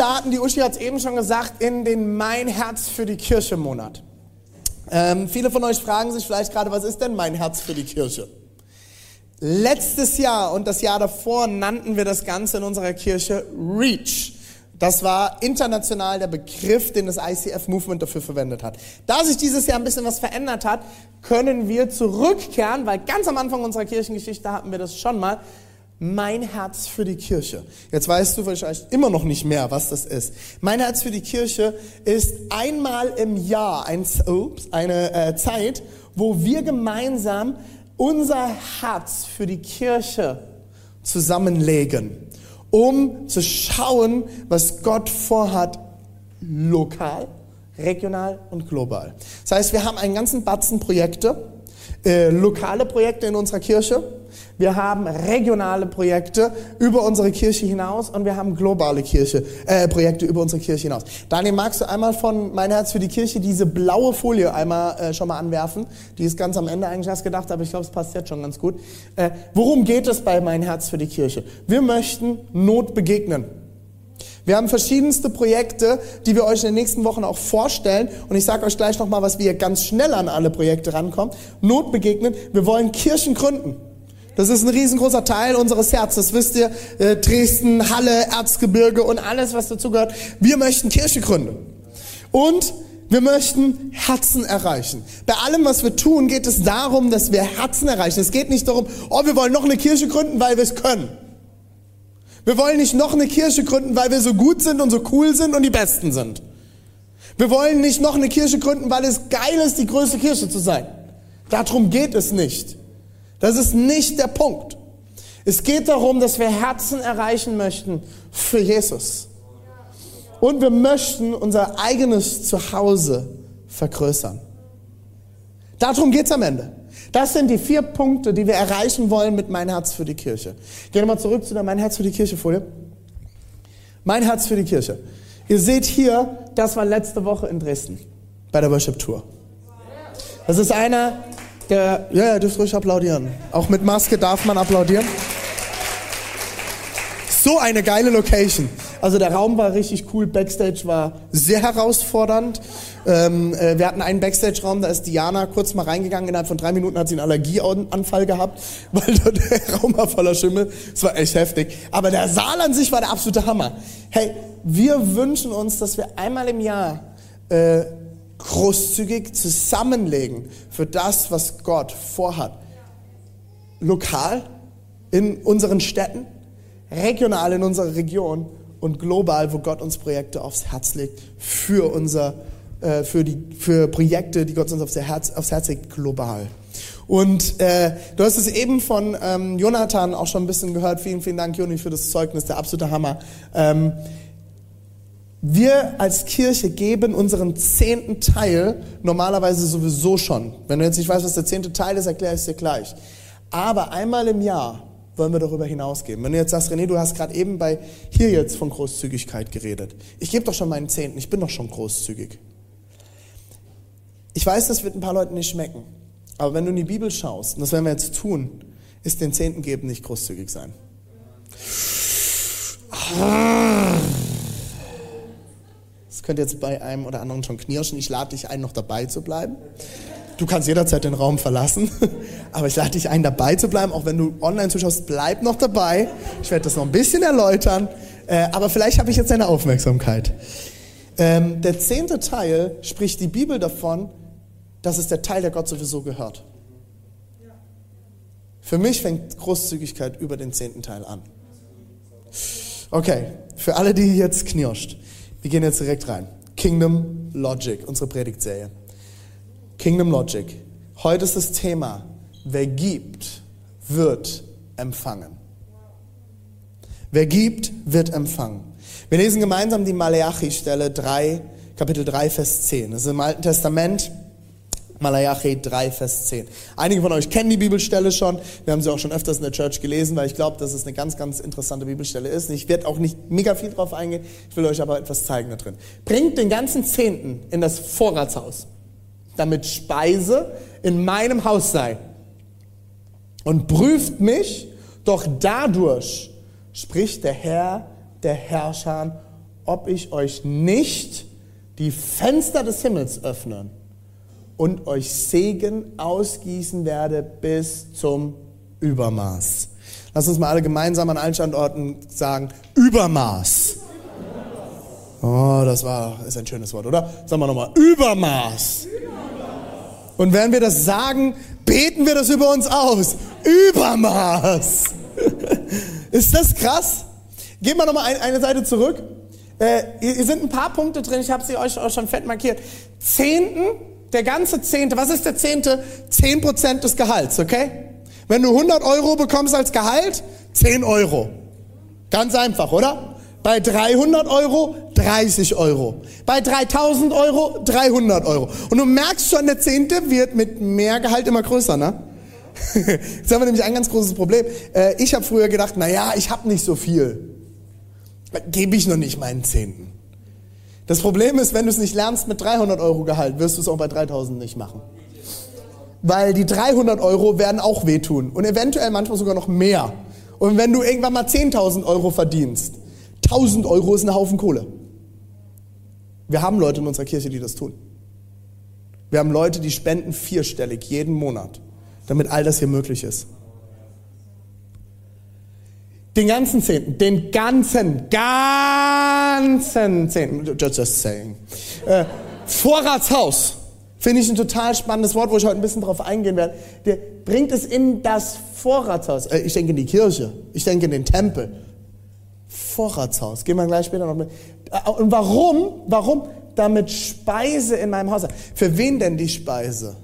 starten, die Uschi hat es eben schon gesagt, in den Mein Herz für die Kirche Monat. Ähm, viele von euch fragen sich vielleicht gerade, was ist denn mein Herz für die Kirche? Letztes Jahr und das Jahr davor nannten wir das Ganze in unserer Kirche REACH. Das war international der Begriff, den das ICF-Movement dafür verwendet hat. Da sich dieses Jahr ein bisschen was verändert hat, können wir zurückkehren, weil ganz am Anfang unserer Kirchengeschichte hatten wir das schon mal, mein Herz für die Kirche. Jetzt weißt du wahrscheinlich immer noch nicht mehr, was das ist. Mein Herz für die Kirche ist einmal im Jahr ein, ups, eine äh, Zeit, wo wir gemeinsam unser Herz für die Kirche zusammenlegen, um zu schauen, was Gott vorhat, lokal, regional und global. Das heißt, wir haben einen ganzen Batzen Projekte, äh, lokale Projekte in unserer Kirche, wir haben regionale Projekte über unsere Kirche hinaus und wir haben globale Kirche, äh, Projekte über unsere Kirche hinaus. Daniel, magst du einmal von Mein Herz für die Kirche diese blaue Folie einmal äh, schon mal anwerfen? Die ist ganz am Ende eigentlich erst gedacht, aber ich glaube, es passt jetzt schon ganz gut. Äh, worum geht es bei Mein Herz für die Kirche? Wir möchten Not begegnen. Wir haben verschiedenste Projekte, die wir euch in den nächsten Wochen auch vorstellen. Und ich sage euch gleich nochmal, was wir ganz schnell an alle Projekte rankommen. Not begegnen. Wir wollen Kirchen gründen. Das ist ein riesengroßer Teil unseres Herzens. Wisst ihr, äh, Dresden, Halle, Erzgebirge und alles, was dazugehört. Wir möchten Kirche gründen. Und wir möchten Herzen erreichen. Bei allem, was wir tun, geht es darum, dass wir Herzen erreichen. Es geht nicht darum, oh, wir wollen noch eine Kirche gründen, weil wir es können. Wir wollen nicht noch eine Kirche gründen, weil wir so gut sind und so cool sind und die Besten sind. Wir wollen nicht noch eine Kirche gründen, weil es geil ist, die größte Kirche zu sein. Darum geht es nicht. Das ist nicht der Punkt. Es geht darum, dass wir Herzen erreichen möchten für Jesus. Und wir möchten unser eigenes Zuhause vergrößern. Darum geht's am Ende. Das sind die vier Punkte, die wir erreichen wollen mit Mein Herz für die Kirche. Gehen wir mal zurück zu der Mein Herz für die Kirche Folie. Mein Herz für die Kirche. Ihr seht hier, das war letzte Woche in Dresden bei der Worship Tour. Das ist einer der, ja, ihr dürft ruhig applaudieren. Auch mit Maske darf man applaudieren. So eine geile Location. Also der Raum war richtig cool, Backstage war sehr herausfordernd. Ähm, äh, wir hatten einen Backstage-Raum, da ist Diana kurz mal reingegangen, innerhalb von drei Minuten hat sie einen Allergieanfall gehabt, weil der Raum war voller Schimmel. Es war echt heftig. Aber der Saal an sich war der absolute Hammer. Hey, wir wünschen uns, dass wir einmal im Jahr äh, großzügig zusammenlegen für das, was Gott vorhat. Lokal in unseren Städten, regional in unserer Region und global, wo Gott uns Projekte aufs Herz legt für unser äh, für die für Projekte, die Gott uns aufs Herz aufs Herz legt, global. Und äh, du hast es eben von ähm, Jonathan auch schon ein bisschen gehört. Vielen, vielen Dank, Joni, für das Zeugnis, der absolute Hammer. Ähm, wir als Kirche geben unseren zehnten Teil normalerweise sowieso schon. Wenn du jetzt nicht weißt, was der zehnte Teil ist, erkläre ich es dir gleich. Aber einmal im Jahr wollen wir darüber hinausgeben. Wenn du jetzt sagst, René, du hast gerade eben bei hier jetzt von Großzügigkeit geredet. Ich gebe doch schon meinen Zehnten, ich bin doch schon großzügig. Ich weiß, das wird ein paar Leuten nicht schmecken. Aber wenn du in die Bibel schaust, und das werden wir jetzt tun, ist den Zehnten geben nicht großzügig sein. Das könnte jetzt bei einem oder anderen schon knirschen. Ich lade dich ein, noch dabei zu bleiben. Du kannst jederzeit den Raum verlassen, aber ich lade dich ein, dabei zu bleiben. Auch wenn du online zuschaust, bleib noch dabei. Ich werde das noch ein bisschen erläutern, äh, aber vielleicht habe ich jetzt deine Aufmerksamkeit. Ähm, der zehnte Teil spricht die Bibel davon, dass es der Teil, der Gott sowieso gehört. Für mich fängt Großzügigkeit über den zehnten Teil an. Okay, für alle, die jetzt knirscht. Wir gehen jetzt direkt rein. Kingdom Logic, unsere Predigtserie. Kingdom Logic. Heute ist das Thema, wer gibt, wird empfangen. Wer gibt, wird empfangen. Wir lesen gemeinsam die Malachi-Stelle 3, Kapitel 3, Vers 10. Das ist im Alten Testament. Malachi 3, Vers 10. Einige von euch kennen die Bibelstelle schon. Wir haben sie auch schon öfters in der Church gelesen, weil ich glaube, dass es eine ganz, ganz interessante Bibelstelle ist. Ich werde auch nicht mega viel drauf eingehen. Ich will euch aber etwas zeigen da drin. Bringt den ganzen Zehnten in das Vorratshaus, damit Speise in meinem Haus sei. Und prüft mich, doch dadurch spricht der Herr der Herrscher, ob ich euch nicht die Fenster des Himmels öffnen und euch Segen ausgießen werde bis zum Übermaß. Lass uns mal alle gemeinsam an allen Standorten sagen, Übermaß. Oh, das war, ist ein schönes Wort, oder? Sagen wir nochmal, Übermaß. Und wenn wir das sagen, beten wir das über uns aus. Übermaß. ist das krass? Gehen wir nochmal eine Seite zurück. Äh, hier sind ein paar Punkte drin, ich habe sie euch auch schon fett markiert. Zehnten der ganze Zehnte, was ist der Zehnte? Zehn Prozent des Gehalts, okay? Wenn du 100 Euro bekommst als Gehalt, 10 Euro. Ganz einfach, oder? Bei 300 Euro 30 Euro. Bei 3000 Euro 300 Euro. Und du merkst schon, der Zehnte wird mit mehr Gehalt immer größer, ne? Jetzt haben wir nämlich ein ganz großes Problem. Äh, ich habe früher gedacht, na ja, ich habe nicht so viel. Gebe ich noch nicht meinen Zehnten. Das Problem ist, wenn du es nicht lernst mit 300 Euro Gehalt, wirst du es auch bei 3000 nicht machen. Weil die 300 Euro werden auch wehtun und eventuell manchmal sogar noch mehr. Und wenn du irgendwann mal 10.000 Euro verdienst, 1000 Euro ist ein Haufen Kohle. Wir haben Leute in unserer Kirche, die das tun. Wir haben Leute, die spenden vierstellig jeden Monat, damit all das hier möglich ist. Den ganzen Zehnten, den ganzen, ganzen Zehnten, just, saying. Äh, Vorratshaus, finde ich ein total spannendes Wort, wo ich heute ein bisschen drauf eingehen werde. Der bringt es in das Vorratshaus. Äh, ich denke in die Kirche, ich denke in den Tempel. Vorratshaus, gehen wir gleich später noch mit. Äh, und warum? Warum? Damit Speise in meinem Haus. Für wen denn die Speise?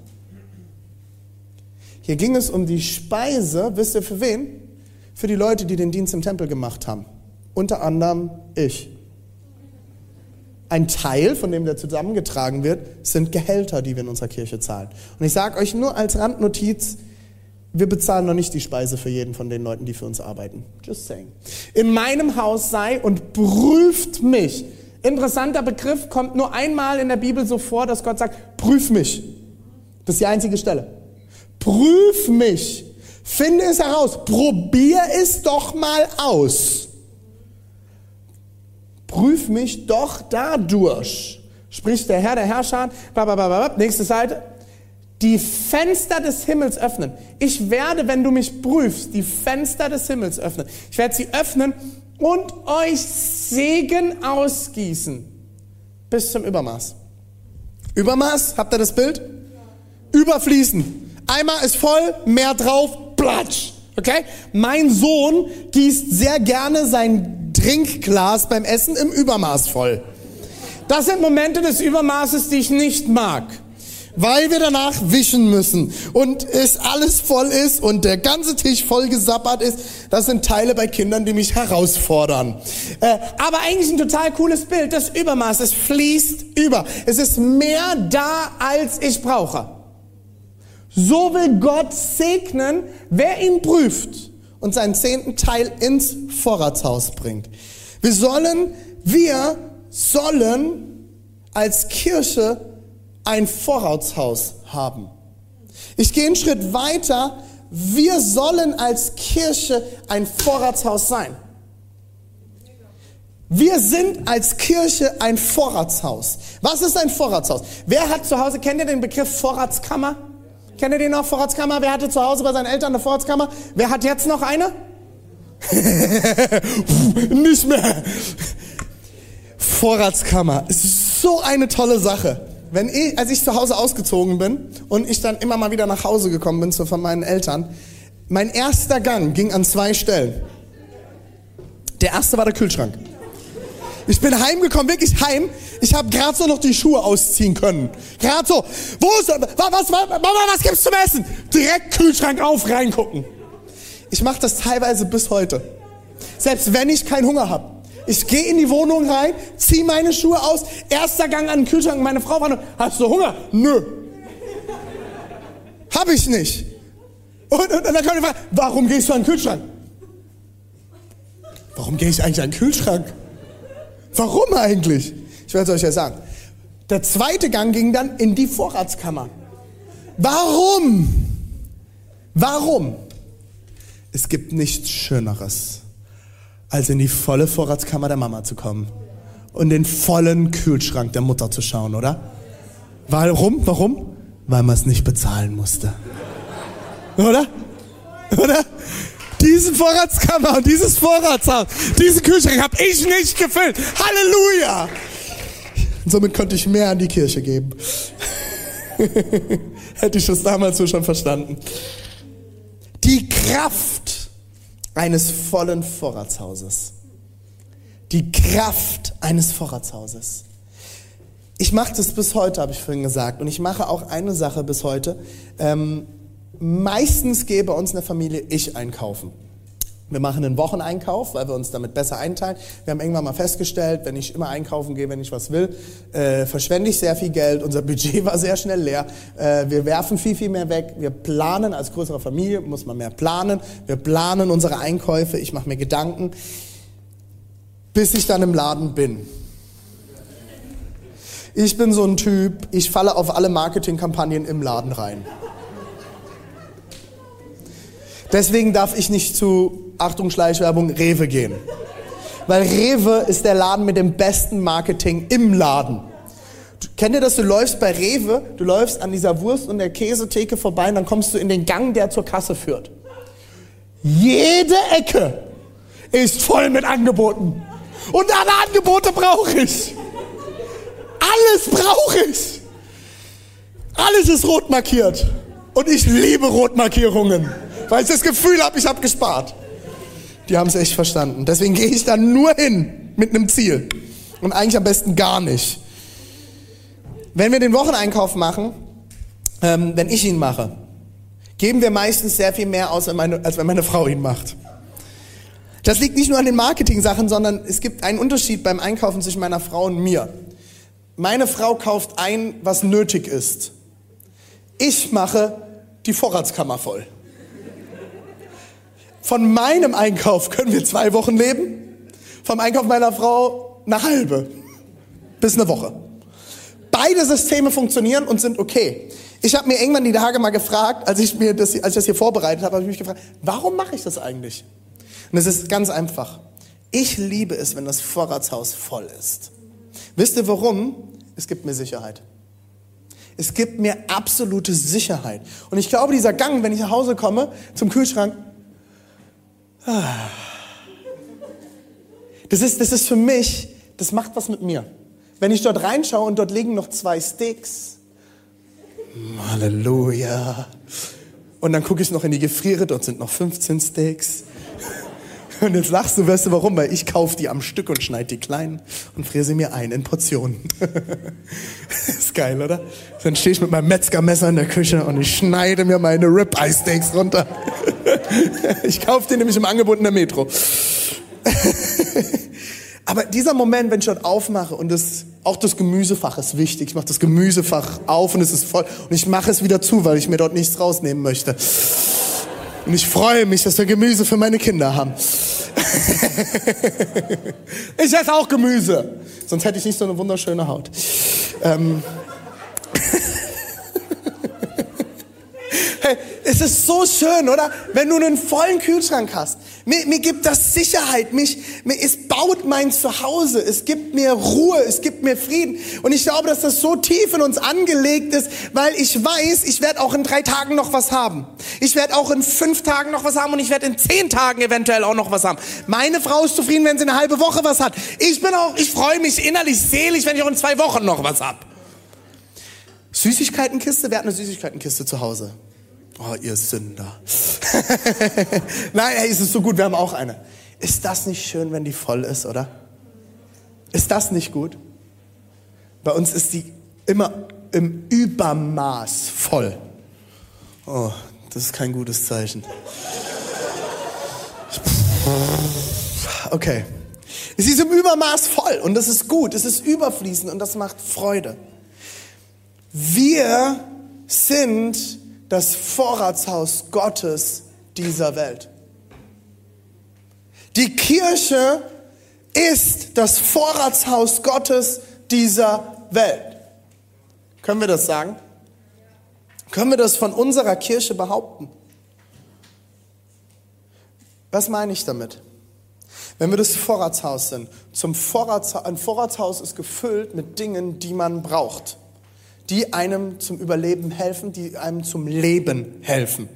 Hier ging es um die Speise, wisst ihr für wen? Für die Leute, die den Dienst im Tempel gemacht haben. Unter anderem ich. Ein Teil, von dem der zusammengetragen wird, sind Gehälter, die wir in unserer Kirche zahlen. Und ich sage euch nur als Randnotiz, wir bezahlen noch nicht die Speise für jeden von den Leuten, die für uns arbeiten. Just saying. In meinem Haus sei und prüft mich. Interessanter Begriff, kommt nur einmal in der Bibel so vor, dass Gott sagt, prüf mich. Das ist die einzige Stelle. Prüf mich Finde es heraus. Probier es doch mal aus. Prüf mich doch dadurch. Spricht der Herr, der Herrscher. Nächste Seite. Die Fenster des Himmels öffnen. Ich werde, wenn du mich prüfst, die Fenster des Himmels öffnen. Ich werde sie öffnen und euch Segen ausgießen. Bis zum Übermaß. Übermaß, habt ihr das Bild? Überfließen. Eimer ist voll, mehr drauf, platsch. Okay? Mein Sohn gießt sehr gerne sein Trinkglas beim Essen im Übermaß voll. Das sind Momente des Übermaßes, die ich nicht mag. Weil wir danach wischen müssen und es alles voll ist und der ganze Tisch voll gesappert ist. Das sind Teile bei Kindern, die mich herausfordern. Äh, aber eigentlich ein total cooles Bild. Das Übermaß, es fließt über. Es ist mehr da, als ich brauche. So will Gott segnen, wer ihn prüft und seinen zehnten Teil ins Vorratshaus bringt. Wir sollen, wir sollen als Kirche ein Vorratshaus haben. Ich gehe einen Schritt weiter. Wir sollen als Kirche ein Vorratshaus sein. Wir sind als Kirche ein Vorratshaus. Was ist ein Vorratshaus? Wer hat zu Hause, kennt ihr den Begriff Vorratskammer? Kennt ihr den noch? Vorratskammer? Wer hatte zu Hause bei seinen Eltern eine Vorratskammer? Wer hat jetzt noch eine? Nicht mehr. Vorratskammer ist so eine tolle Sache. Wenn ich, als ich zu Hause ausgezogen bin und ich dann immer mal wieder nach Hause gekommen bin zu von meinen Eltern, mein erster Gang ging an zwei Stellen. Der erste war der Kühlschrank. Ich bin heimgekommen, wirklich heim. Ich habe gerade so noch die Schuhe ausziehen können. Gerade so. Wo ist, was, was, Mama, was gibt's zum Essen? Direkt Kühlschrank auf, reingucken. Ich mache das teilweise bis heute. Selbst wenn ich keinen Hunger habe. Ich gehe in die Wohnung rein, ziehe meine Schuhe aus, erster Gang an den Kühlschrank. Meine Frau war hast du Hunger? Nö. Hab ich nicht. Und, und, und dann kommt die Frage, warum gehst du an den Kühlschrank? Warum gehe ich eigentlich an den Kühlschrank? Warum eigentlich? Ich werde es euch ja sagen. Der zweite Gang ging dann in die Vorratskammer. Warum? Warum? Es gibt nichts Schöneres, als in die volle Vorratskammer der Mama zu kommen und den vollen Kühlschrank der Mutter zu schauen, oder? Warum? Warum? Weil man es nicht bezahlen musste. Oder? Oder? Diese Vorratskammer und dieses Vorratshaus, diesen Kühlschrank habe ich nicht gefüllt. Halleluja! Und somit konnte ich mehr an die Kirche geben. Hätte ich das damals so schon verstanden. Die Kraft eines vollen Vorratshauses. Die Kraft eines Vorratshauses. Ich mache das bis heute, habe ich vorhin gesagt. Und ich mache auch eine Sache bis heute. Ähm, meistens gehe bei uns in der Familie ich einkaufen. Wir machen einen Wocheneinkauf, weil wir uns damit besser einteilen. Wir haben irgendwann mal festgestellt, wenn ich immer einkaufen gehe, wenn ich was will, äh, verschwende ich sehr viel Geld. Unser Budget war sehr schnell leer. Äh, wir werfen viel, viel mehr weg. Wir planen, als größere Familie muss man mehr planen. Wir planen unsere Einkäufe. Ich mache mir Gedanken, bis ich dann im Laden bin. Ich bin so ein Typ, ich falle auf alle Marketingkampagnen im Laden rein. Deswegen darf ich nicht zu, Achtung Schleichwerbung, Rewe gehen. Weil Rewe ist der Laden mit dem besten Marketing im Laden. Kennt ihr das? Du läufst bei Rewe, du läufst an dieser Wurst- und der Käsetheke vorbei und dann kommst du in den Gang, der zur Kasse führt. Jede Ecke ist voll mit Angeboten. Und alle Angebote brauche ich. Alles brauche ich. Alles ist rot markiert. Und ich liebe Rotmarkierungen weil ich das Gefühl habe, ich habe gespart. Die haben es echt verstanden. Deswegen gehe ich da nur hin mit einem Ziel. Und eigentlich am besten gar nicht. Wenn wir den Wocheneinkauf machen, ähm, wenn ich ihn mache, geben wir meistens sehr viel mehr aus, als wenn meine Frau ihn macht. Das liegt nicht nur an den Marketing-Sachen, sondern es gibt einen Unterschied beim Einkaufen zwischen meiner Frau und mir. Meine Frau kauft ein, was nötig ist. Ich mache die Vorratskammer voll. Von meinem Einkauf können wir zwei Wochen leben, vom Einkauf meiner Frau eine halbe bis eine Woche. Beide Systeme funktionieren und sind okay. Ich habe mir irgendwann die Tage mal gefragt, als ich mir das, als ich das hier vorbereitet habe, habe ich mich gefragt, warum mache ich das eigentlich? Und es ist ganz einfach. Ich liebe es, wenn das Vorratshaus voll ist. Wisst ihr warum? Es gibt mir Sicherheit. Es gibt mir absolute Sicherheit. Und ich glaube, dieser Gang, wenn ich nach Hause komme, zum Kühlschrank, das ist, das ist für mich, das macht was mit mir. Wenn ich dort reinschaue und dort liegen noch zwei Sticks, Halleluja. Und dann gucke ich noch in die Gefriere, dort sind noch 15 Sticks. Und jetzt lachst du, weißt du warum? Weil ich kaufe die am Stück und schneide die klein und friere sie mir ein in Portionen. ist geil, oder? Dann stehe ich mit meinem Metzgermesser in der Küche und ich schneide mir meine Ribeye Steaks runter. ich kaufe die nämlich im Angebot in der Metro. Aber dieser Moment, wenn ich dort aufmache und das, auch das Gemüsefach ist wichtig. Ich mache das Gemüsefach auf und es ist voll. Und ich mache es wieder zu, weil ich mir dort nichts rausnehmen möchte. Und ich freue mich, dass wir Gemüse für meine Kinder haben. ich esse auch Gemüse. Sonst hätte ich nicht so eine wunderschöne Haut. Ähm. Es ist so schön, oder? Wenn du einen vollen Kühlschrank hast. Mir, mir gibt das Sicherheit. Mich, mir, es baut mein Zuhause. Es gibt mir Ruhe. Es gibt mir Frieden. Und ich glaube, dass das so tief in uns angelegt ist, weil ich weiß, ich werde auch in drei Tagen noch was haben. Ich werde auch in fünf Tagen noch was haben und ich werde in zehn Tagen eventuell auch noch was haben. Meine Frau ist zufrieden, wenn sie eine halbe Woche was hat. Ich bin auch, ich freue mich innerlich selig, wenn ich auch in zwei Wochen noch was hab. Süßigkeitenkiste, wer hat eine Süßigkeitenkiste zu Hause? Oh, ihr Sünder. Nein, ey, es ist so gut, wir haben auch eine. Ist das nicht schön, wenn die voll ist, oder? Ist das nicht gut? Bei uns ist die immer im Übermaß voll. Oh, das ist kein gutes Zeichen. Okay. Sie ist im Übermaß voll und das ist gut, es ist überfließend und das macht Freude. Wir sind das Vorratshaus Gottes dieser Welt. Die Kirche ist das Vorratshaus Gottes dieser Welt. Können wir das sagen? Können wir das von unserer Kirche behaupten? Was meine ich damit? Wenn wir das Vorratshaus sind, zum Vorratshaus, ein Vorratshaus ist gefüllt mit Dingen, die man braucht, die einem zum Überleben helfen, die einem zum Leben helfen.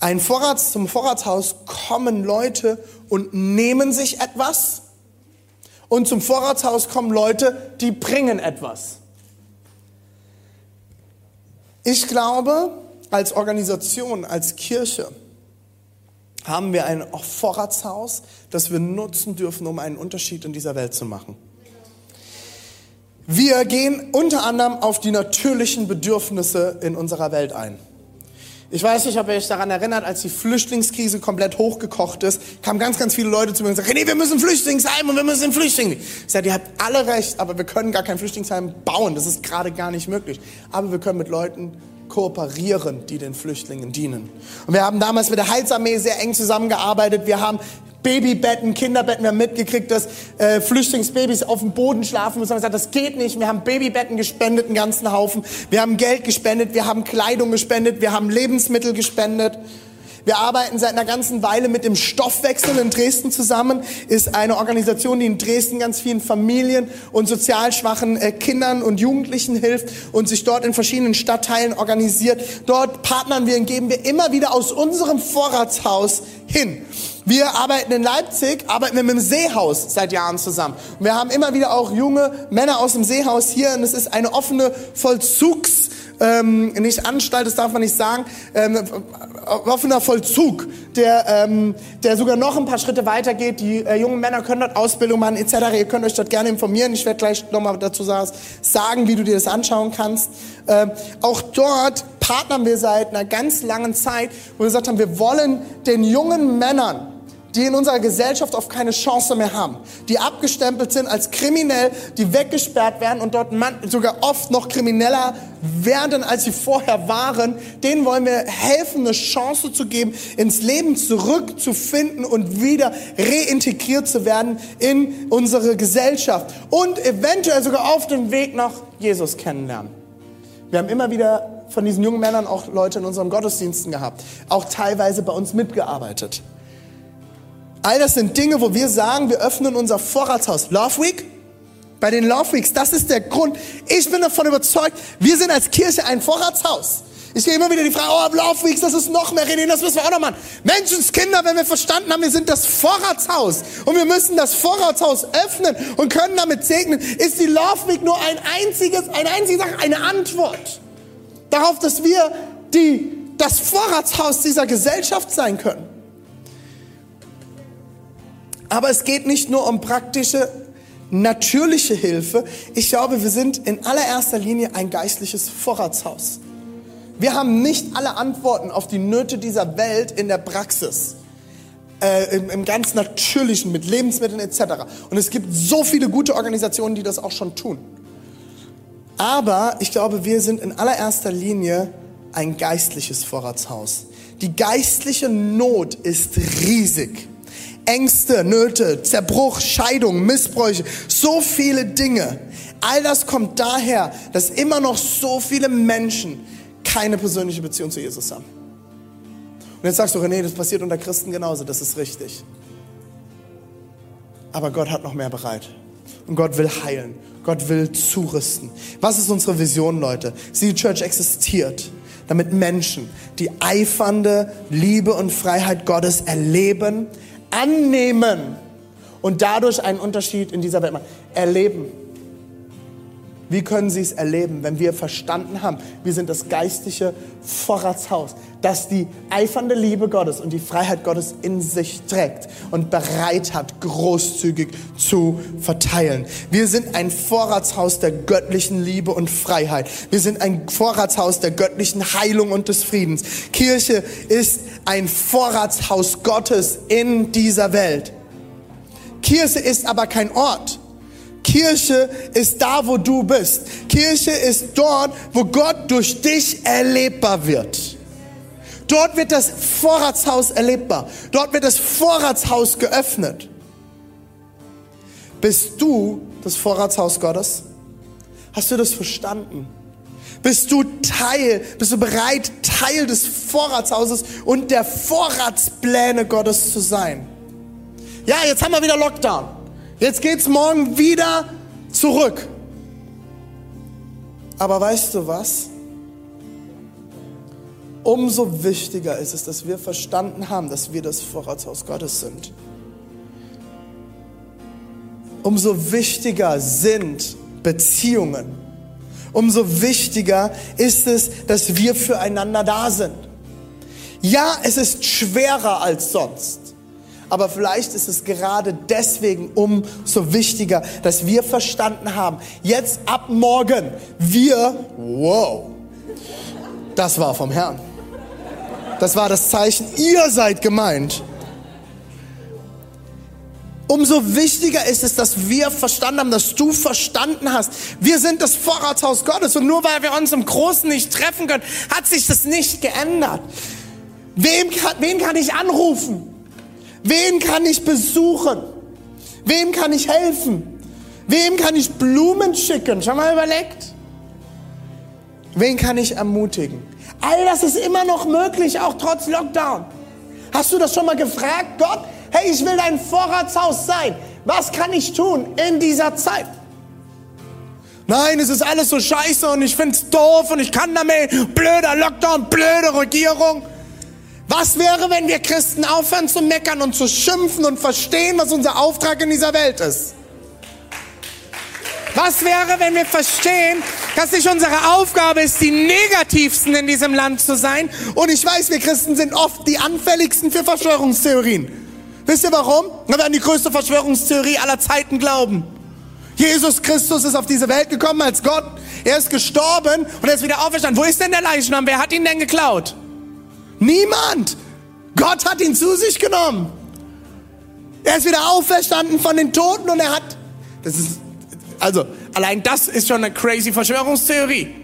Ein Vorrats, zum Vorratshaus kommen Leute und nehmen sich etwas und zum Vorratshaus kommen Leute, die bringen etwas. Ich glaube, als Organisation, als Kirche haben wir ein Vorratshaus, das wir nutzen dürfen, um einen Unterschied in dieser Welt zu machen. Wir gehen unter anderem auf die natürlichen Bedürfnisse in unserer Welt ein. Ich weiß nicht, ob ihr euch daran erinnert, als die Flüchtlingskrise komplett hochgekocht ist, kamen ganz, ganz viele Leute zu mir und sagten, nee, wir müssen Flüchtlingsheim und wir müssen Flüchtlinge. Ich sage, ihr habt alle recht, aber wir können gar kein Flüchtlingsheim bauen. Das ist gerade gar nicht möglich. Aber wir können mit Leuten kooperieren, die den Flüchtlingen dienen. Und wir haben damals mit der Heilsarmee sehr eng zusammengearbeitet. Wir haben Babybetten, Kinderbetten. Wir haben mitgekriegt, dass äh, Flüchtlingsbabys auf dem Boden schlafen müssen. Wir haben gesagt, das geht nicht. Wir haben Babybetten gespendet, einen ganzen Haufen. Wir haben Geld gespendet, wir haben Kleidung gespendet, wir haben Lebensmittel gespendet. Wir arbeiten seit einer ganzen Weile mit dem Stoffwechsel in Dresden zusammen. Ist eine Organisation, die in Dresden ganz vielen Familien und sozial schwachen äh, Kindern und Jugendlichen hilft und sich dort in verschiedenen Stadtteilen organisiert. Dort partnern wir und geben wir immer wieder aus unserem Vorratshaus hin. Wir arbeiten in Leipzig, arbeiten wir mit dem Seehaus seit Jahren zusammen. Wir haben immer wieder auch junge Männer aus dem Seehaus hier und es ist eine offene Vollzugs- ähm, nicht Anstalt, das darf man nicht sagen, ähm, offener Vollzug, der, ähm, der sogar noch ein paar Schritte weiter geht. Die äh, jungen Männer können dort Ausbildung machen etc. Ihr könnt euch dort gerne informieren. Ich werde gleich nochmal dazu sagen, wie du dir das anschauen kannst. Ähm, auch dort partnern wir seit einer ganz langen Zeit, wo wir gesagt haben, wir wollen den jungen Männern die in unserer Gesellschaft oft keine Chance mehr haben, die abgestempelt sind als kriminell, die weggesperrt werden und dort sogar oft noch krimineller werden, als sie vorher waren, denen wollen wir helfen, eine Chance zu geben, ins Leben zurückzufinden und wieder reintegriert zu werden in unsere Gesellschaft und eventuell sogar auf dem Weg nach Jesus kennenlernen. Wir haben immer wieder von diesen jungen Männern auch Leute in unseren Gottesdiensten gehabt, auch teilweise bei uns mitgearbeitet. All das sind Dinge, wo wir sagen, wir öffnen unser Vorratshaus. Love Week? Bei den Love Weeks, das ist der Grund. Ich bin davon überzeugt, wir sind als Kirche ein Vorratshaus. Ich gehe immer wieder die Frage, oh, Love Weeks, das ist noch mehr René, das müssen wir auch noch machen. Menschenskinder, wenn wir verstanden haben, wir sind das Vorratshaus und wir müssen das Vorratshaus öffnen und können damit segnen, ist die Love Week nur ein einziges, eine einzige Sache, eine Antwort darauf, dass wir die, das Vorratshaus dieser Gesellschaft sein können. Aber es geht nicht nur um praktische, natürliche Hilfe. Ich glaube, wir sind in allererster Linie ein geistliches Vorratshaus. Wir haben nicht alle Antworten auf die Nöte dieser Welt in der Praxis. Äh, im, im, ganz natürlichen, mit Lebensmitteln etc. Und es gibt so viele gute Organisationen, die das auch schon tun. Aber ich glaube, wir sind in allererster Linie ein geistliches Vorratshaus. Die geistliche Not ist riesig. Ängste, Nöte, Zerbruch, Scheidung, Missbräuche, so viele Dinge. All das kommt daher, dass immer noch so viele Menschen keine persönliche Beziehung zu Jesus haben. Und jetzt sagst du, René, das passiert unter Christen genauso, das ist richtig. Aber Gott hat noch mehr bereit. Und Gott will heilen. Gott will zurüsten. Was ist unsere Vision, Leute? Sie Church existiert, damit Menschen die eifernde Liebe und Freiheit Gottes erleben, annehmen und dadurch einen Unterschied in dieser Welt machen. Erleben. Wie können sie es erleben, wenn wir verstanden haben, wir sind das geistliche Vorratshaus, das die eifernde Liebe Gottes und die Freiheit Gottes in sich trägt und bereit hat, großzügig zu verteilen. Wir sind ein Vorratshaus der göttlichen Liebe und Freiheit. Wir sind ein Vorratshaus der göttlichen Heilung und des Friedens. Kirche ist ein Vorratshaus Gottes in dieser Welt. Kirche ist aber kein Ort. Kirche ist da, wo du bist. Kirche ist dort, wo Gott durch dich erlebbar wird. Dort wird das Vorratshaus erlebbar. Dort wird das Vorratshaus geöffnet. Bist du das Vorratshaus Gottes? Hast du das verstanden? Bist du Teil, bist du bereit, Teil des Vorratshauses und der Vorratspläne Gottes zu sein? Ja, jetzt haben wir wieder Lockdown. Jetzt geht's morgen wieder zurück. Aber weißt du was? Umso wichtiger ist es, dass wir verstanden haben, dass wir das Vorratshaus Gottes sind. Umso wichtiger sind Beziehungen. Umso wichtiger ist es, dass wir füreinander da sind. Ja, es ist schwerer als sonst. Aber vielleicht ist es gerade deswegen umso wichtiger, dass wir verstanden haben, jetzt ab morgen, wir, wow, das war vom Herrn. Das war das Zeichen, ihr seid gemeint. Umso wichtiger ist es, dass wir verstanden haben, dass du verstanden hast. Wir sind das Vorratshaus Gottes und nur weil wir uns im Großen nicht treffen können, hat sich das nicht geändert. Wem kann, wen kann ich anrufen? Wen kann ich besuchen? Wem kann ich helfen? Wem kann ich Blumen schicken? Schon mal überlegt? Wen kann ich ermutigen? All das ist immer noch möglich, auch trotz Lockdown. Hast du das schon mal gefragt? Gott, hey, ich will dein Vorratshaus sein. Was kann ich tun in dieser Zeit? Nein, es ist alles so scheiße und ich finde es doof und ich kann damit. Blöder Lockdown, blöde Regierung. Was wäre, wenn wir Christen aufhören zu meckern und zu schimpfen und verstehen, was unser Auftrag in dieser Welt ist? Was wäre, wenn wir verstehen, dass nicht unsere Aufgabe ist, die negativsten in diesem Land zu sein? Und ich weiß, wir Christen sind oft die anfälligsten für Verschwörungstheorien. Wisst ihr warum? Wir werden die größte Verschwörungstheorie aller Zeiten glauben. Jesus Christus ist auf diese Welt gekommen als Gott. Er ist gestorben und er ist wieder auferstanden. Wo ist denn der Leichnam? Wer hat ihn denn geklaut? Niemand. Gott hat ihn zu sich genommen. Er ist wieder auferstanden von den Toten und er hat, das ist, also allein das ist schon eine crazy Verschwörungstheorie.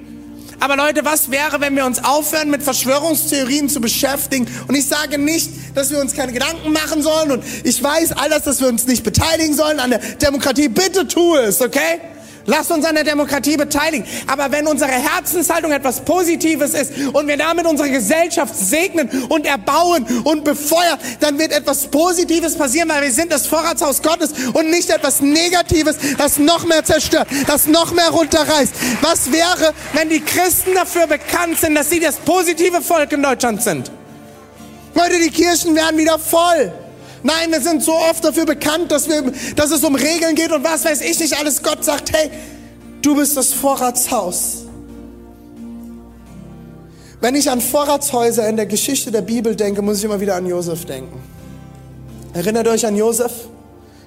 Aber Leute, was wäre, wenn wir uns aufhören, mit Verschwörungstheorien zu beschäftigen? Und ich sage nicht, dass wir uns keine Gedanken machen sollen. Und ich weiß all das, dass wir uns nicht beteiligen sollen an der Demokratie. Bitte tu es, okay? Lasst uns an der Demokratie beteiligen. Aber wenn unsere Herzenshaltung etwas Positives ist und wir damit unsere Gesellschaft segnen und erbauen und befeuern, dann wird etwas Positives passieren, weil wir sind das Vorratshaus Gottes und nicht etwas Negatives, das noch mehr zerstört, das noch mehr runterreißt. Was wäre, wenn die Christen dafür bekannt sind, dass sie das positive Volk in Deutschland sind? Leute, die Kirchen werden wieder voll. Nein, wir sind so oft dafür bekannt, dass, wir, dass es um Regeln geht und was weiß ich nicht alles. Gott sagt, hey, du bist das Vorratshaus. Wenn ich an Vorratshäuser in der Geschichte der Bibel denke, muss ich immer wieder an Josef denken. Erinnert euch an Josef?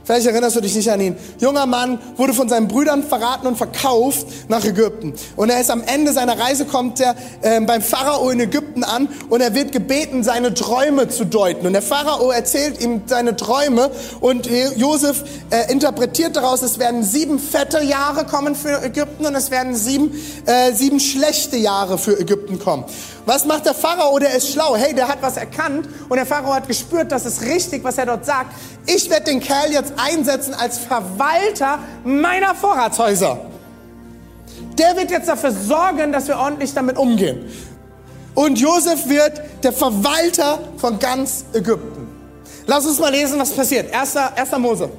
Vielleicht erinnerst du dich nicht an ihn. Junger Mann wurde von seinen Brüdern verraten und verkauft nach Ägypten. Und er ist am Ende seiner Reise, kommt er äh, beim Pharao in Ägypten an und er wird gebeten, seine Träume zu deuten. Und der Pharao erzählt ihm seine Träume und Josef äh, interpretiert daraus, es werden sieben fette Jahre kommen für Ägypten und es werden sieben, äh, sieben schlechte Jahre für Ägypten kommen. Was macht der Pharao? Der ist schlau. Hey, der hat was erkannt und der Pharao hat gespürt, das ist richtig, was er dort sagt. Ich werde den Kerl jetzt einsetzen als Verwalter meiner Vorratshäuser. Der wird jetzt dafür sorgen, dass wir ordentlich damit umgehen. Und Josef wird der Verwalter von ganz Ägypten. Lass uns mal lesen, was passiert. Erster, erster Mose.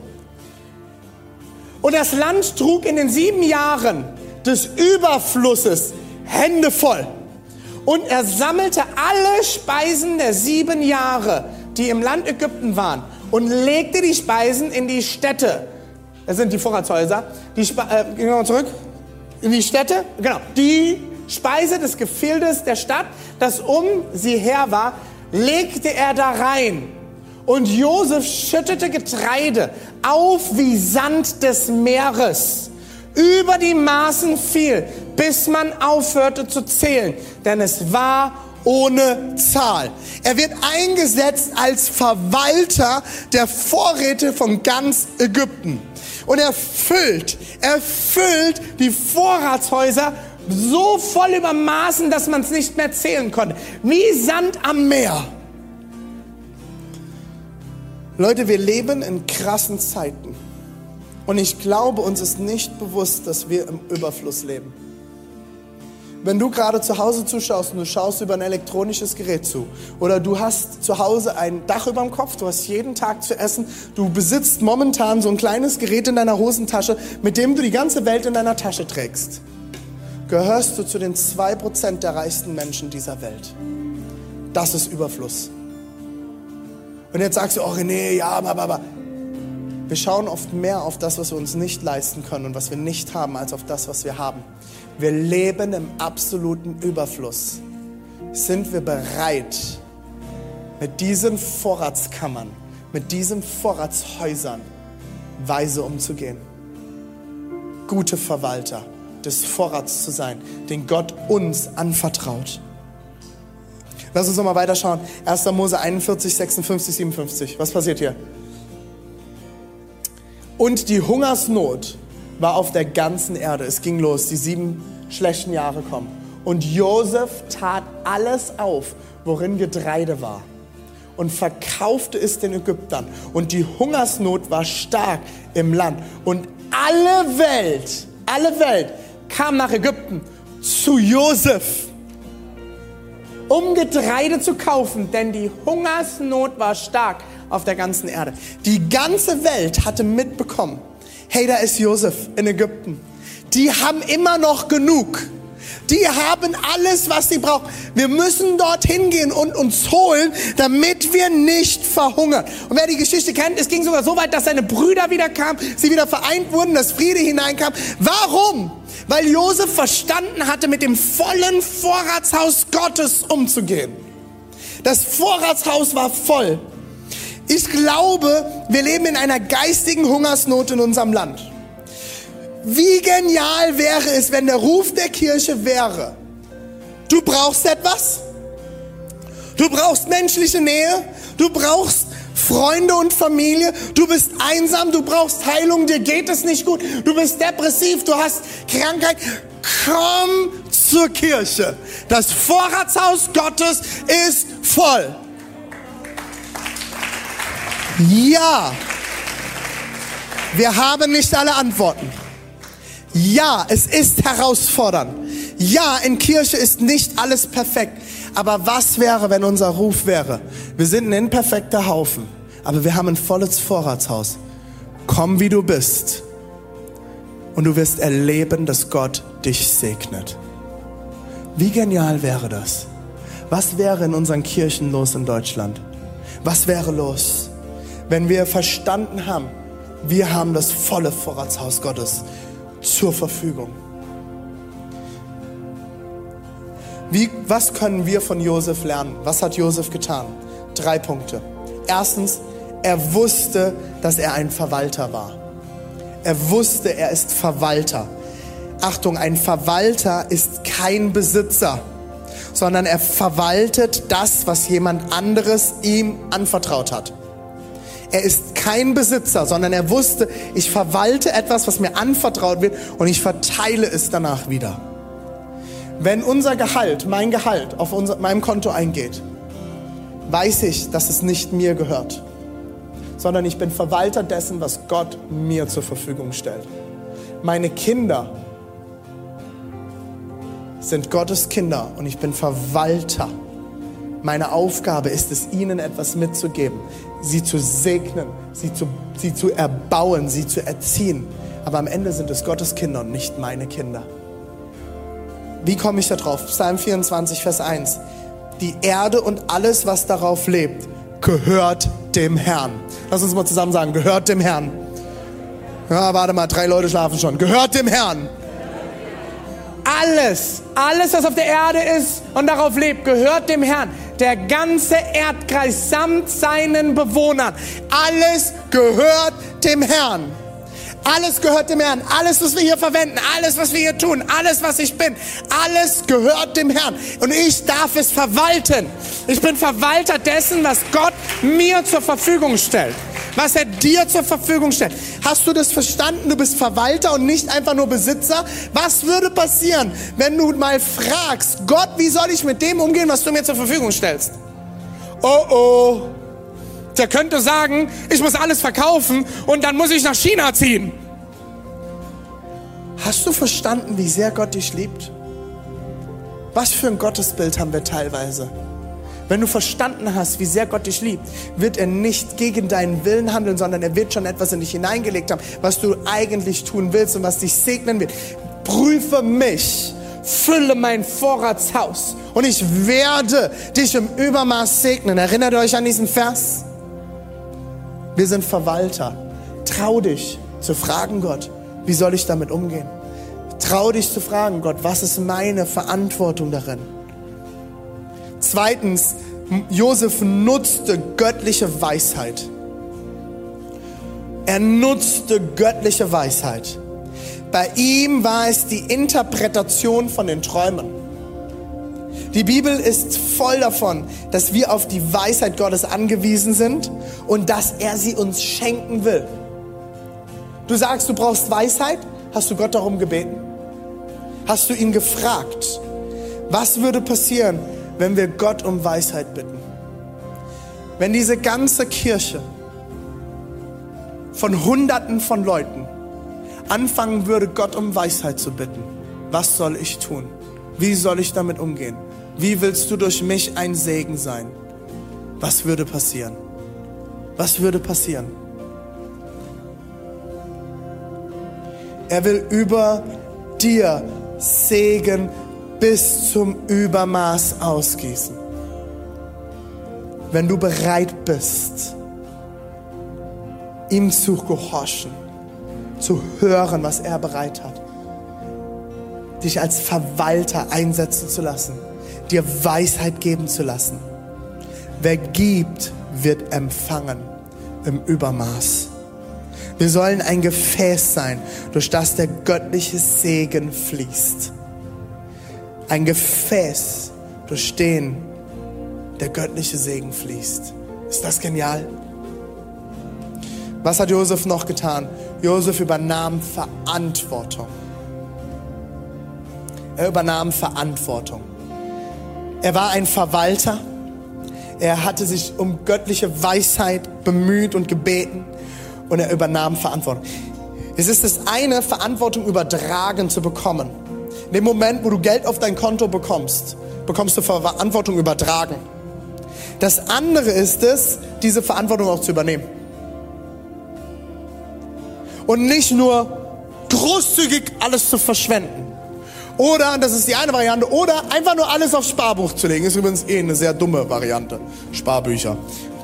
Und das Land trug in den sieben Jahren des Überflusses Hände voll. Und er sammelte alle Speisen der sieben Jahre, die im Land Ägypten waren, und legte die Speisen in die Städte. Das sind die Vorratshäuser. Die äh, gehen wir mal zurück. In die Städte, genau. Die Speise des Gefildes der Stadt, das um sie her war, legte er da rein. Und Josef schüttete Getreide auf wie Sand des Meeres über die Maßen fiel, bis man aufhörte zu zählen, denn es war ohne Zahl. Er wird eingesetzt als Verwalter der Vorräte von ganz Ägypten. Und er füllt, er füllt die Vorratshäuser so voll übermaßen, dass man es nicht mehr zählen konnte. Wie Sand am Meer. Leute, wir leben in krassen Zeiten. Und ich glaube, uns ist nicht bewusst, dass wir im Überfluss leben. Wenn du gerade zu Hause zuschaust und du schaust über ein elektronisches Gerät zu oder du hast zu Hause ein Dach über dem Kopf, du hast jeden Tag zu essen, du besitzt momentan so ein kleines Gerät in deiner Hosentasche, mit dem du die ganze Welt in deiner Tasche trägst, gehörst du zu den 2% der reichsten Menschen dieser Welt. Das ist Überfluss. Und jetzt sagst du, oh René, ja, aber, aber. Wir schauen oft mehr auf das, was wir uns nicht leisten können und was wir nicht haben, als auf das, was wir haben. Wir leben im absoluten Überfluss. Sind wir bereit, mit diesen Vorratskammern, mit diesen Vorratshäusern weise umzugehen? Gute Verwalter des Vorrats zu sein, den Gott uns anvertraut. Lass uns nochmal weiterschauen. 1. Mose 41, 56, 57. Was passiert hier? Und die Hungersnot war auf der ganzen Erde. Es ging los, die sieben schlechten Jahre kommen. Und Josef tat alles auf, worin Getreide war und verkaufte es den Ägyptern. Und die Hungersnot war stark im Land. Und alle Welt, alle Welt kam nach Ägypten zu Josef um Getreide zu kaufen, denn die Hungersnot war stark auf der ganzen Erde. Die ganze Welt hatte mitbekommen, hey, da ist Josef in Ägypten. Die haben immer noch genug. Die haben alles, was sie brauchen. Wir müssen dorthin gehen und uns holen, damit wir nicht verhungern. Und wer die Geschichte kennt, es ging sogar so weit, dass seine Brüder wieder kamen, sie wieder vereint wurden, dass Friede hineinkam. Warum? Weil Josef verstanden hatte, mit dem vollen Vorratshaus Gottes umzugehen. Das Vorratshaus war voll. Ich glaube, wir leben in einer geistigen Hungersnot in unserem Land. Wie genial wäre es, wenn der Ruf der Kirche wäre, du brauchst etwas, du brauchst menschliche Nähe, du brauchst Freunde und Familie, du bist einsam, du brauchst Heilung, dir geht es nicht gut, du bist depressiv, du hast Krankheit. Komm zur Kirche. Das Vorratshaus Gottes ist voll. Ja, wir haben nicht alle Antworten. Ja, es ist herausfordernd. Ja, in Kirche ist nicht alles perfekt. Aber was wäre, wenn unser Ruf wäre? Wir sind ein imperfekter Haufen, aber wir haben ein volles Vorratshaus. Komm, wie du bist. Und du wirst erleben, dass Gott dich segnet. Wie genial wäre das? Was wäre in unseren Kirchen los in Deutschland? Was wäre los, wenn wir verstanden haben, wir haben das volle Vorratshaus Gottes zur Verfügung. Wie, was können wir von Josef lernen? Was hat Josef getan? Drei Punkte. Erstens, er wusste, dass er ein Verwalter war. Er wusste, er ist Verwalter. Achtung, ein Verwalter ist kein Besitzer, sondern er verwaltet das, was jemand anderes ihm anvertraut hat. Er ist kein Besitzer, sondern er wusste, ich verwalte etwas, was mir anvertraut wird und ich verteile es danach wieder. Wenn unser Gehalt, mein Gehalt auf unser, meinem Konto eingeht, weiß ich, dass es nicht mir gehört, sondern ich bin Verwalter dessen, was Gott mir zur Verfügung stellt. Meine Kinder sind Gottes Kinder und ich bin Verwalter. Meine Aufgabe ist es, ihnen etwas mitzugeben, sie zu segnen, sie zu, sie zu erbauen, sie zu erziehen. Aber am Ende sind es Gottes Kinder und nicht meine Kinder. Wie komme ich da drauf? Psalm 24, Vers 1. Die Erde und alles, was darauf lebt, gehört dem Herrn. Lass uns mal zusammen sagen, gehört dem Herrn. Ja, warte mal, drei Leute schlafen schon. Gehört dem Herrn. Alles, alles, was auf der Erde ist und darauf lebt, gehört dem Herrn der ganze Erdkreis samt seinen Bewohnern. Alles gehört dem Herrn. Alles gehört dem Herrn. Alles, was wir hier verwenden, alles, was wir hier tun, alles, was ich bin, alles gehört dem Herrn. Und ich darf es verwalten. Ich bin Verwalter dessen, was Gott mir zur Verfügung stellt. Was er dir zur Verfügung stellt. Hast du das verstanden? Du bist Verwalter und nicht einfach nur Besitzer. Was würde passieren, wenn du mal fragst, Gott, wie soll ich mit dem umgehen, was du mir zur Verfügung stellst? Oh oh. Der könnte sagen, ich muss alles verkaufen und dann muss ich nach China ziehen. Hast du verstanden, wie sehr Gott dich liebt? Was für ein Gottesbild haben wir teilweise? Wenn du verstanden hast, wie sehr Gott dich liebt, wird er nicht gegen deinen Willen handeln, sondern er wird schon etwas in dich hineingelegt haben, was du eigentlich tun willst und was dich segnen wird. Prüfe mich, fülle mein Vorratshaus und ich werde dich im Übermaß segnen. Erinnert euch an diesen Vers? Wir sind Verwalter. Trau dich zu fragen, Gott, wie soll ich damit umgehen? Trau dich zu fragen, Gott, was ist meine Verantwortung darin? Zweitens, Josef nutzte göttliche Weisheit. Er nutzte göttliche Weisheit. Bei ihm war es die Interpretation von den Träumen. Die Bibel ist voll davon, dass wir auf die Weisheit Gottes angewiesen sind und dass er sie uns schenken will. Du sagst, du brauchst Weisheit? Hast du Gott darum gebeten? Hast du ihn gefragt? Was würde passieren, wenn wir Gott um Weisheit bitten? Wenn diese ganze Kirche von Hunderten von Leuten anfangen würde, Gott um Weisheit zu bitten, was soll ich tun? Wie soll ich damit umgehen? Wie willst du durch mich ein Segen sein? Was würde passieren? Was würde passieren? Er will über dir Segen bis zum Übermaß ausgießen. Wenn du bereit bist, ihm zu gehorchen, zu hören, was er bereit hat, dich als Verwalter einsetzen zu lassen, dir Weisheit geben zu lassen. Wer gibt, wird empfangen im Übermaß. Wir sollen ein Gefäß sein, durch das der göttliche Segen fließt. Ein Gefäß, durch den der göttliche Segen fließt. Ist das genial? Was hat Josef noch getan? Josef übernahm Verantwortung. Er übernahm Verantwortung. Er war ein Verwalter. Er hatte sich um göttliche Weisheit bemüht und gebeten und er übernahm Verantwortung. Es ist das eine, Verantwortung übertragen zu bekommen. In dem Moment, wo du Geld auf dein Konto bekommst, bekommst du Verantwortung übertragen. Das andere ist es, diese Verantwortung auch zu übernehmen. Und nicht nur großzügig alles zu verschwenden. Oder, das ist die eine Variante, oder einfach nur alles aufs Sparbuch zu legen. Ist übrigens eh eine sehr dumme Variante. Sparbücher.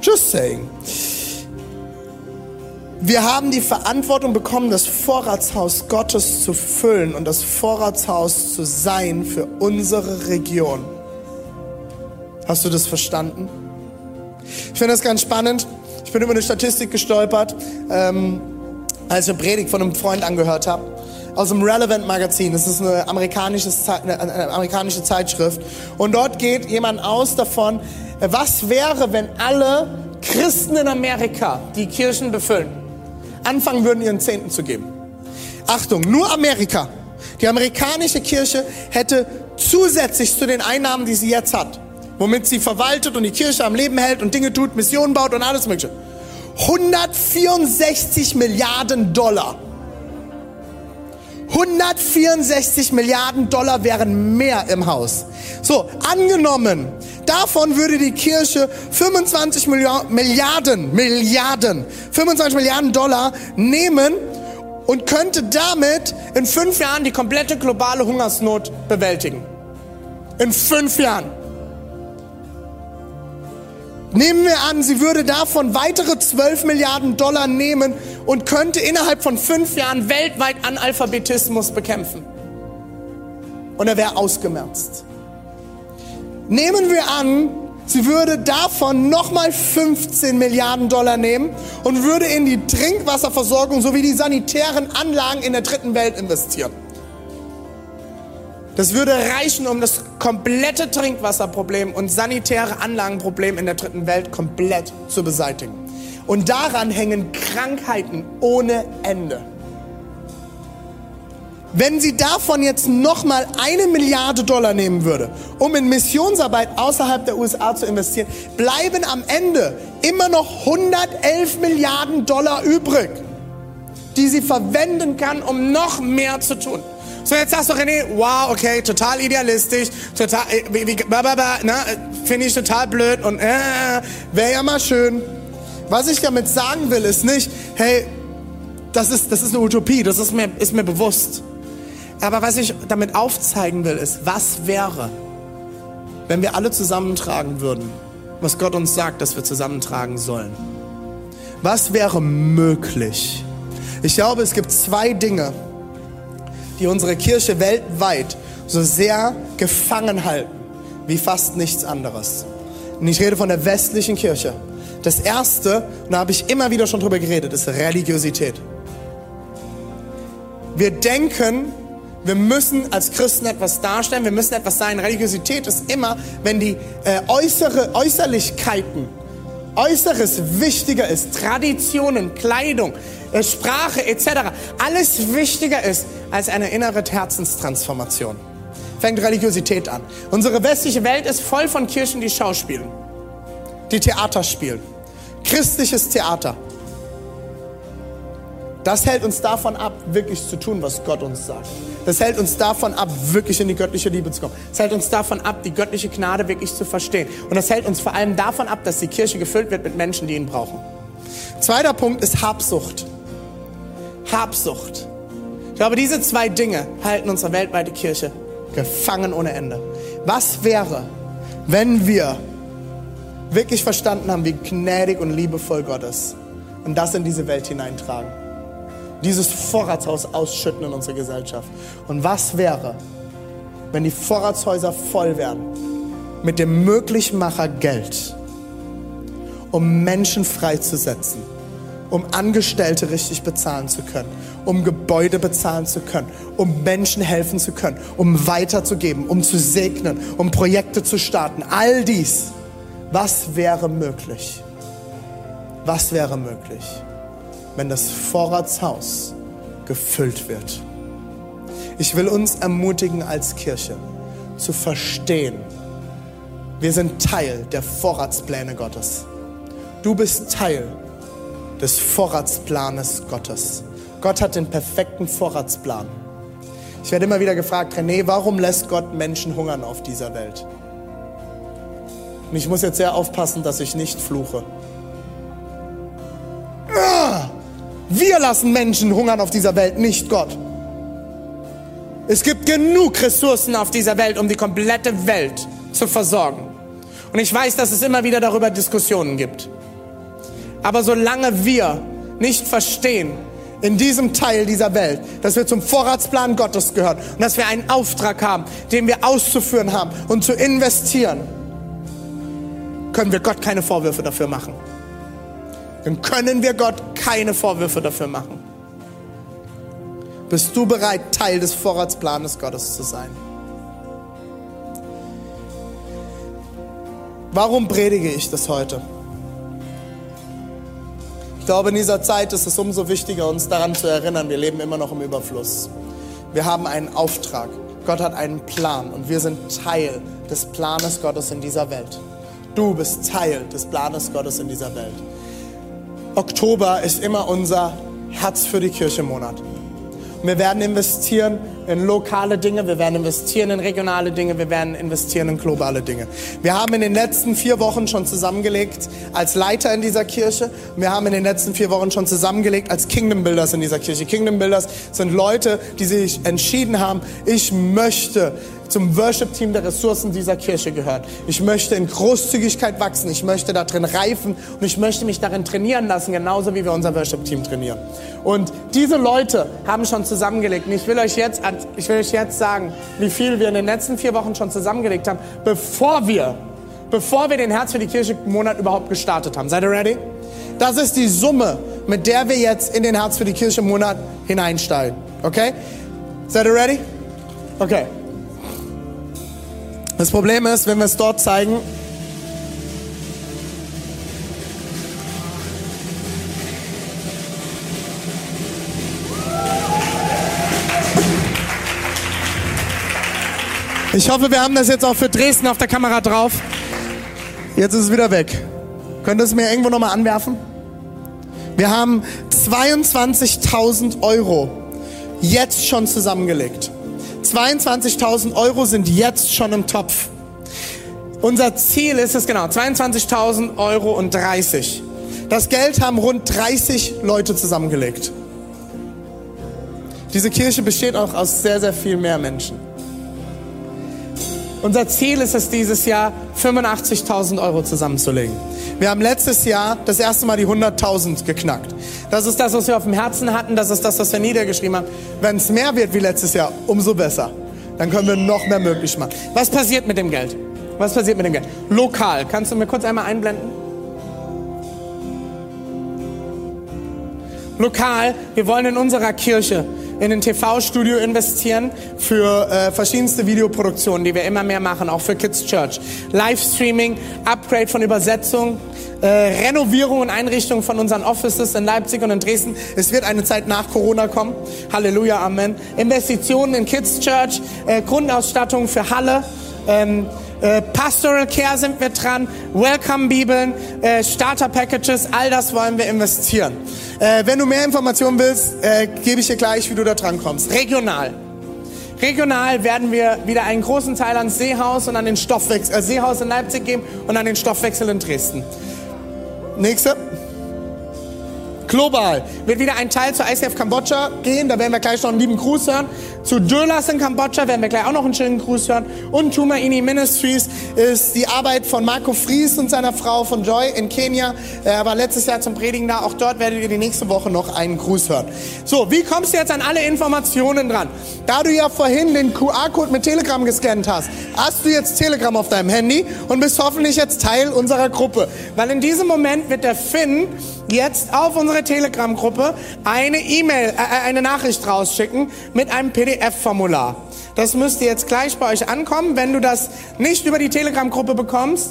Just saying. Wir haben die Verantwortung bekommen, das Vorratshaus Gottes zu füllen und das Vorratshaus zu sein für unsere Region. Hast du das verstanden? Ich finde das ganz spannend. Ich bin über eine Statistik gestolpert, ähm, als ich eine Predigt von einem Freund angehört habe. Aus dem Relevant Magazin. Das ist eine amerikanische, eine amerikanische Zeitschrift. Und dort geht jemand aus davon, was wäre, wenn alle Christen in Amerika die Kirchen befüllen? anfangen würden, ihren Zehnten zu geben. Achtung, nur Amerika. Die amerikanische Kirche hätte zusätzlich zu den Einnahmen, die sie jetzt hat, womit sie verwaltet und die Kirche am Leben hält und Dinge tut, Missionen baut und alles Mögliche, 164 Milliarden Dollar. 164 Milliarden Dollar wären mehr im Haus. So, angenommen, davon würde die Kirche 25 Milliarden, Milliarden, 25 Milliarden Dollar nehmen und könnte damit in fünf Jahren die komplette globale Hungersnot bewältigen. In fünf Jahren. Nehmen wir an, sie würde davon weitere 12 Milliarden Dollar nehmen und könnte innerhalb von fünf Jahren weltweit Analphabetismus bekämpfen. Und er wäre ausgemerzt. Nehmen wir an, Sie würde davon nochmal 15 Milliarden Dollar nehmen und würde in die Trinkwasserversorgung sowie die sanitären Anlagen in der dritten Welt investieren. Das würde reichen, um das komplette Trinkwasserproblem und sanitäre Anlagenproblem in der dritten Welt komplett zu beseitigen. Und daran hängen Krankheiten ohne Ende. Wenn sie davon jetzt nochmal eine Milliarde Dollar nehmen würde, um in Missionsarbeit außerhalb der USA zu investieren, bleiben am Ende immer noch 111 Milliarden Dollar übrig, die sie verwenden kann, um noch mehr zu tun. So, jetzt sagst du, René, wow, okay, total idealistisch, total, äh, wie, wie, ne, finde ich total blöd und äh, wäre ja mal schön. Was ich damit sagen will, ist nicht, hey, das ist, das ist eine Utopie, das ist mir, ist mir bewusst. Aber was ich damit aufzeigen will, ist, was wäre, wenn wir alle zusammentragen würden, was Gott uns sagt, dass wir zusammentragen sollen? Was wäre möglich? Ich glaube, es gibt zwei Dinge, die unsere Kirche weltweit so sehr gefangen halten wie fast nichts anderes. Und ich rede von der westlichen Kirche. Das erste, und da habe ich immer wieder schon drüber geredet, ist Religiosität. Wir denken, wir müssen als Christen etwas darstellen, wir müssen etwas sein. Religiosität ist immer, wenn die äh, äußere Äußerlichkeiten, Äußeres wichtiger ist, Traditionen, Kleidung, äh, Sprache etc., alles wichtiger ist als eine innere Herzenstransformation. Fängt Religiosität an. Unsere westliche Welt ist voll von Kirchen, die Schauspielen, die Theater spielen. Christliches Theater. Das hält uns davon ab, wirklich zu tun, was Gott uns sagt. Das hält uns davon ab, wirklich in die göttliche Liebe zu kommen. Das hält uns davon ab, die göttliche Gnade wirklich zu verstehen. Und das hält uns vor allem davon ab, dass die Kirche gefüllt wird mit Menschen, die ihn brauchen. Zweiter Punkt ist Habsucht. Habsucht. Ich glaube, diese zwei Dinge halten unsere weltweite Kirche gefangen ohne Ende. Was wäre, wenn wir wirklich verstanden haben, wie gnädig und liebevoll Gott ist und das in diese Welt hineintragen? dieses Vorratshaus ausschütten in unsere Gesellschaft. Und was wäre, wenn die Vorratshäuser voll wären mit dem Möglichmacher Geld, um Menschen freizusetzen, um Angestellte richtig bezahlen zu können, um Gebäude bezahlen zu können, um Menschen helfen zu können, um weiterzugeben, um zu segnen, um Projekte zu starten. All dies, was wäre möglich? Was wäre möglich? wenn das Vorratshaus gefüllt wird. Ich will uns ermutigen als Kirche zu verstehen, wir sind Teil der Vorratspläne Gottes. Du bist Teil des Vorratsplanes Gottes. Gott hat den perfekten Vorratsplan. Ich werde immer wieder gefragt, René, warum lässt Gott Menschen hungern auf dieser Welt? Und ich muss jetzt sehr aufpassen, dass ich nicht fluche. Wir lassen Menschen hungern auf dieser Welt, nicht Gott. Es gibt genug Ressourcen auf dieser Welt, um die komplette Welt zu versorgen. Und ich weiß, dass es immer wieder darüber Diskussionen gibt. Aber solange wir nicht verstehen, in diesem Teil dieser Welt, dass wir zum Vorratsplan Gottes gehören und dass wir einen Auftrag haben, den wir auszuführen haben und zu investieren, können wir Gott keine Vorwürfe dafür machen dann können wir Gott keine Vorwürfe dafür machen. Bist du bereit, Teil des Vorratsplanes Gottes zu sein? Warum predige ich das heute? Ich glaube, in dieser Zeit ist es umso wichtiger, uns daran zu erinnern, wir leben immer noch im Überfluss. Wir haben einen Auftrag. Gott hat einen Plan und wir sind Teil des Planes Gottes in dieser Welt. Du bist Teil des Planes Gottes in dieser Welt. Oktober ist immer unser Herz für die Kirche Monat. Wir werden investieren in lokale Dinge, wir werden investieren in regionale Dinge, wir werden investieren in globale Dinge. Wir haben in den letzten vier Wochen schon zusammengelegt als Leiter in dieser Kirche. Wir haben in den letzten vier Wochen schon zusammengelegt als Kingdom Builders in dieser Kirche. Kingdom Builders sind Leute, die sich entschieden haben, ich möchte zum Worship-Team der Ressourcen dieser Kirche gehört. Ich möchte in Großzügigkeit wachsen, ich möchte da drin reifen und ich möchte mich darin trainieren lassen, genauso wie wir unser Worship-Team trainieren. Und diese Leute haben schon zusammengelegt. Und ich will euch jetzt, ich will euch jetzt sagen, wie viel wir in den letzten vier Wochen schon zusammengelegt haben, bevor wir bevor wir den Herz für die Kirche Monat überhaupt gestartet haben. Seid ihr ready? Das ist die Summe, mit der wir jetzt in den Herz für die Kirche Monat hineinsteigen. Okay? Seid ihr ready? Okay. Das Problem ist, wenn wir es dort zeigen, Ich hoffe, wir haben das jetzt auch für Dresden auf der Kamera drauf. Jetzt ist es wieder weg. Könnt ihr es mir irgendwo nochmal anwerfen? Wir haben 22.000 Euro jetzt schon zusammengelegt. 22.000 Euro sind jetzt schon im Topf. Unser Ziel ist es genau, 22.000 Euro und 30. Das Geld haben rund 30 Leute zusammengelegt. Diese Kirche besteht auch aus sehr, sehr viel mehr Menschen. Unser Ziel ist es dieses Jahr, 85.000 Euro zusammenzulegen. Wir haben letztes Jahr das erste Mal die 100.000 geknackt. Das ist das, was wir auf dem Herzen hatten. Das ist das, was wir niedergeschrieben haben. Wenn es mehr wird wie letztes Jahr, umso besser. Dann können wir noch mehr möglich machen. Was passiert mit dem Geld? Was passiert mit dem Geld? Lokal. Kannst du mir kurz einmal einblenden? Lokal. Wir wollen in unserer Kirche in ein TV-Studio investieren für äh, verschiedenste Videoproduktionen, die wir immer mehr machen, auch für Kids Church. Livestreaming, Upgrade von Übersetzung, äh, Renovierung und Einrichtung von unseren Offices in Leipzig und in Dresden. Es wird eine Zeit nach Corona kommen. Halleluja, Amen. Investitionen in Kids Church, äh, Grundausstattung für Halle. Ähm, äh, Pastoral Care sind wir dran, Welcome Bibeln, äh, Starter Packages, all das wollen wir investieren. Äh, wenn du mehr Informationen willst, äh, gebe ich dir gleich, wie du da dran kommst. Regional. Regional werden wir wieder einen großen Teil ans Seehaus und an den Stoffwechsel, äh, Seehaus in Leipzig geben und an den Stoffwechsel in Dresden. Nächste. Global wird wieder ein Teil zur ICF Kambodscha gehen. Da werden wir gleich noch einen lieben Gruß hören. Zu Dölas in Kambodscha werden wir gleich auch noch einen schönen Gruß hören. Und Tumaini Ministries ist die Arbeit von Marco Fries und seiner Frau von Joy in Kenia. Er war letztes Jahr zum Predigen da. Auch dort werdet ihr die nächste Woche noch einen Gruß hören. So, wie kommst du jetzt an alle Informationen dran? Da du ja vorhin den QR-Code mit Telegram gescannt hast, hast du jetzt Telegram auf deinem Handy und bist hoffentlich jetzt Teil unserer Gruppe. Weil in diesem Moment wird der Finn jetzt auf unsere Telegram-Gruppe eine E-Mail, äh, eine Nachricht rausschicken mit einem PDF-Formular. Das müsste jetzt gleich bei euch ankommen. Wenn du das nicht über die Telegram-Gruppe bekommst,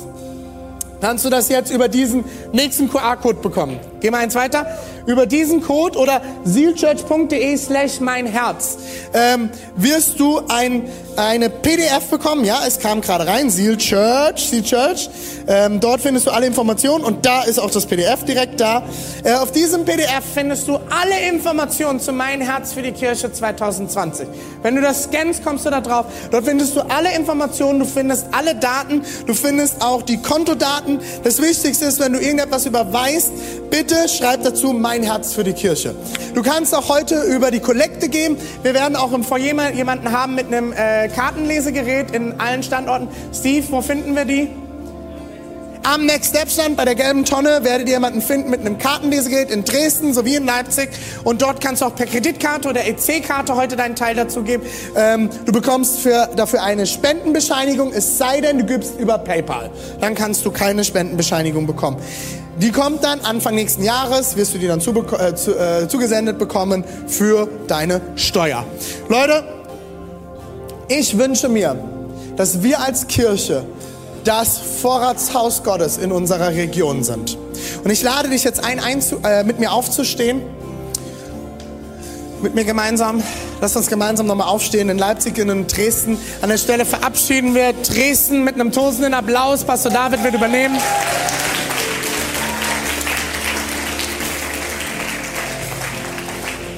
kannst du das jetzt über diesen nächsten QR-Code bekommen. Gehen wir eins weiter. Über diesen Code oder sealchurch.de slash mein Herz ähm, wirst du ein, eine PDF bekommen. Ja, es kam gerade rein. Seal Church, Seal Church. Ähm, dort findest du alle Informationen und da ist auch das PDF direkt da. Äh, auf diesem PDF findest du alle Informationen zu Mein Herz für die Kirche 2020. Wenn du das scannst, kommst du da drauf. Dort findest du alle Informationen, du findest alle Daten, du findest auch die Kontodaten. Das Wichtigste ist, wenn du irgendetwas überweist, bitte schreib dazu Mein Herz für die Kirche. Du kannst auch heute über die Kollekte gehen. Wir werden auch im Foyer jemanden haben mit einem äh, Kartenlesegerät in allen Standorten. Steve, wo finden wir die? Am Next Step Stand bei der gelben Tonne werdet ihr jemanden finden mit einem Kartenlesegerät in Dresden sowie in Leipzig. Und dort kannst du auch per Kreditkarte oder EC-Karte heute deinen Teil dazu geben. Ähm, du bekommst für, dafür eine Spendenbescheinigung, es sei denn, du gibst über PayPal. Dann kannst du keine Spendenbescheinigung bekommen. Die kommt dann Anfang nächsten Jahres, wirst du die dann zu, äh, zu, äh, zugesendet bekommen für deine Steuer. Leute, ich wünsche mir, dass wir als Kirche das Vorratshaus Gottes in unserer Region sind. Und ich lade dich jetzt ein, ein äh, mit mir aufzustehen. Mit mir gemeinsam. Lass uns gemeinsam nochmal aufstehen in Leipzig und in Dresden. An der Stelle verabschieden wir Dresden mit einem tosenden Applaus. Pastor David wird übernehmen.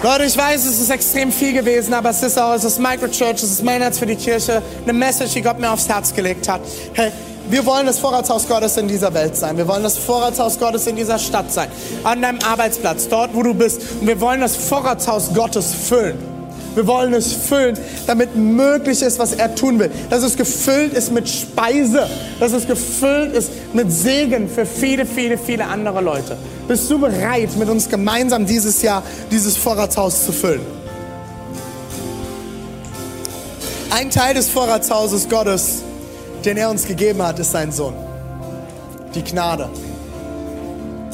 Leute, ich weiß, es ist extrem viel gewesen, aber es ist auch, es ist Microchurch, es ist mein Herz für die Kirche, eine Message, die Gott mir aufs Herz gelegt hat. Hey, wir wollen das Vorratshaus Gottes in dieser Welt sein. Wir wollen das Vorratshaus Gottes in dieser Stadt sein. An deinem Arbeitsplatz, dort wo du bist. Und wir wollen das Vorratshaus Gottes füllen. Wir wollen es füllen, damit möglich ist, was er tun will. Dass es gefüllt ist mit Speise. Dass es gefüllt ist mit Segen für viele, viele, viele andere Leute. Bist du bereit, mit uns gemeinsam dieses Jahr dieses Vorratshaus zu füllen? Ein Teil des Vorratshauses Gottes den er uns gegeben hat, ist sein Sohn. die Gnade.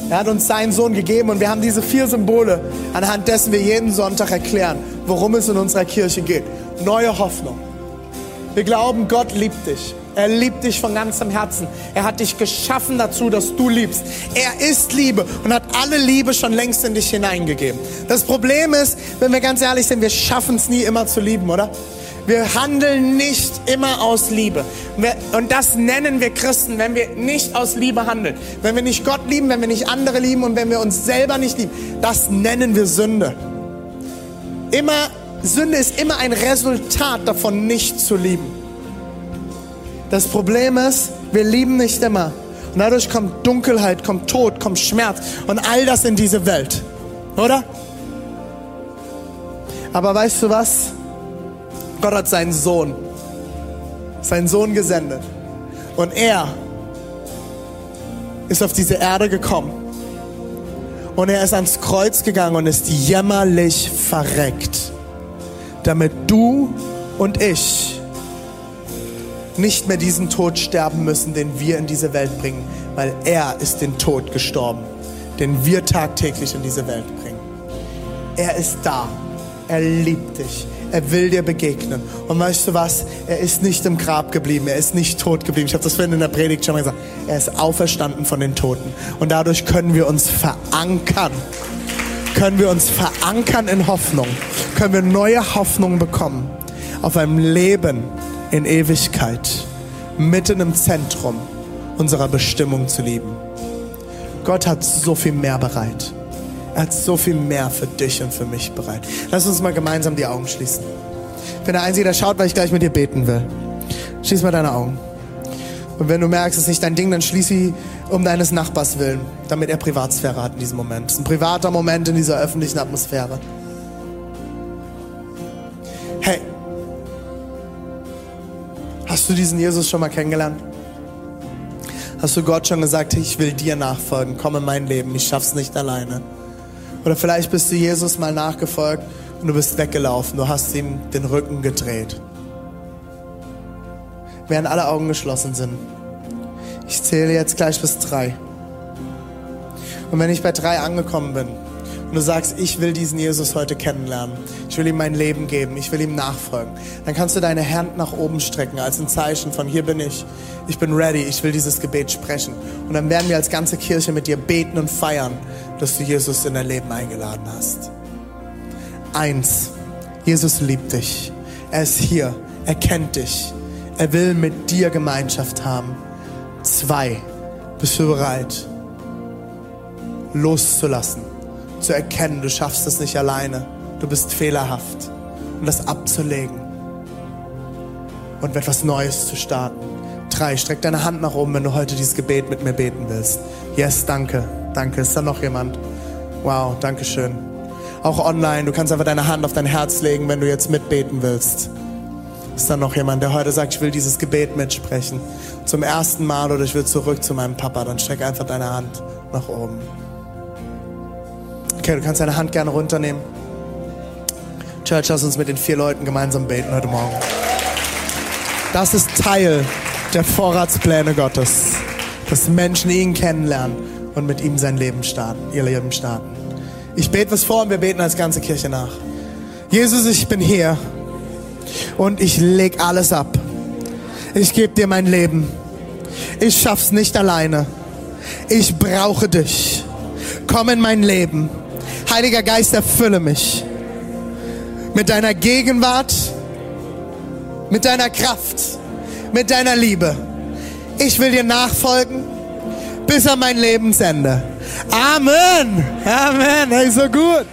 Er hat uns seinen Sohn gegeben und wir haben diese vier Symbole, anhand dessen wir jeden Sonntag erklären, worum es in unserer Kirche geht. Neue Hoffnung. Wir glauben, Gott liebt dich. Er liebt dich von ganzem Herzen. Er hat dich geschaffen dazu, dass du liebst. Er ist Liebe und hat alle Liebe schon längst in dich hineingegeben. Das Problem ist, wenn wir ganz ehrlich sind, wir schaffen es nie immer zu lieben, oder? Wir handeln nicht immer aus Liebe. Und das nennen wir Christen, wenn wir nicht aus Liebe handeln. Wenn wir nicht Gott lieben, wenn wir nicht andere lieben und wenn wir uns selber nicht lieben. Das nennen wir Sünde. Immer, Sünde ist immer ein Resultat davon, nicht zu lieben. Das Problem ist, wir lieben nicht immer. Und dadurch kommt Dunkelheit, kommt Tod, kommt Schmerz und all das in diese Welt. Oder? Aber weißt du was? Gott hat seinen Sohn, seinen Sohn gesendet. Und er ist auf diese Erde gekommen. Und er ist ans Kreuz gegangen und ist jämmerlich verreckt, damit du und ich nicht mehr diesen Tod sterben müssen, den wir in diese Welt bringen, weil er ist den Tod gestorben, den wir tagtäglich in diese Welt bringen. Er ist da. Er liebt dich. Er will dir begegnen. Und weißt du was? Er ist nicht im Grab geblieben. Er ist nicht tot geblieben. Ich habe das vorhin in der Predigt schon mal gesagt. Er ist auferstanden von den Toten. Und dadurch können wir uns verankern. Können wir uns verankern in Hoffnung. Können wir neue Hoffnung bekommen. Auf einem Leben in Ewigkeit. Mitten im Zentrum unserer Bestimmung zu lieben. Gott hat so viel mehr bereit. Er hat so viel mehr für dich und für mich bereit. Lass uns mal gemeinsam die Augen schließen. Bin der Einzige, der schaut, weil ich gleich mit dir beten will. Schließ mal deine Augen. Und wenn du merkst, es ist nicht dein Ding, dann schließ sie um deines Nachbars willen, damit er Privatsphäre hat in diesem Moment. Es ist ein privater Moment in dieser öffentlichen Atmosphäre. Hey, hast du diesen Jesus schon mal kennengelernt? Hast du Gott schon gesagt, ich will dir nachfolgen, komm in mein Leben, ich schaff's nicht alleine? Oder vielleicht bist du Jesus mal nachgefolgt und du bist weggelaufen, du hast ihm den Rücken gedreht. Während alle Augen geschlossen sind. Ich zähle jetzt gleich bis drei. Und wenn ich bei drei angekommen bin und du sagst, ich will diesen Jesus heute kennenlernen, ich will ihm mein Leben geben, ich will ihm nachfolgen, dann kannst du deine Hand nach oben strecken als ein Zeichen von hier bin ich, ich bin ready, ich will dieses Gebet sprechen. Und dann werden wir als ganze Kirche mit dir beten und feiern, dass du Jesus in dein Leben eingeladen hast. Eins, Jesus liebt dich. Er ist hier, er kennt dich. Er will mit dir Gemeinschaft haben. Zwei, bist du bereit, loszulassen, zu erkennen, du schaffst es nicht alleine, du bist fehlerhaft und das abzulegen und etwas Neues zu starten. Drei, streck deine Hand nach oben, wenn du heute dieses Gebet mit mir beten willst. Yes, danke, danke. Ist da noch jemand? Wow, danke schön. Auch online, du kannst einfach deine Hand auf dein Herz legen, wenn du jetzt mitbeten willst. Ist da noch jemand, der heute sagt, ich will dieses Gebet mitsprechen? Zum ersten Mal oder ich will zurück zu meinem Papa, dann streck einfach deine Hand nach oben. Okay, du kannst deine Hand gerne runternehmen. Church, lass uns mit den vier Leuten gemeinsam beten heute Morgen. Das ist Teil der Vorratspläne Gottes, dass Menschen ihn kennenlernen und mit ihm sein Leben starten, ihr Leben starten. Ich bete was vor und wir beten als ganze Kirche nach. Jesus, ich bin hier und ich leg alles ab. Ich gebe dir mein Leben. Ich schaff's nicht alleine. Ich brauche dich. Komm in mein Leben. Heiliger Geist, erfülle mich mit deiner Gegenwart, mit deiner Kraft, mit deiner Liebe. Ich will dir nachfolgen bis an mein Lebensende. Amen. Amen. Hey, so gut.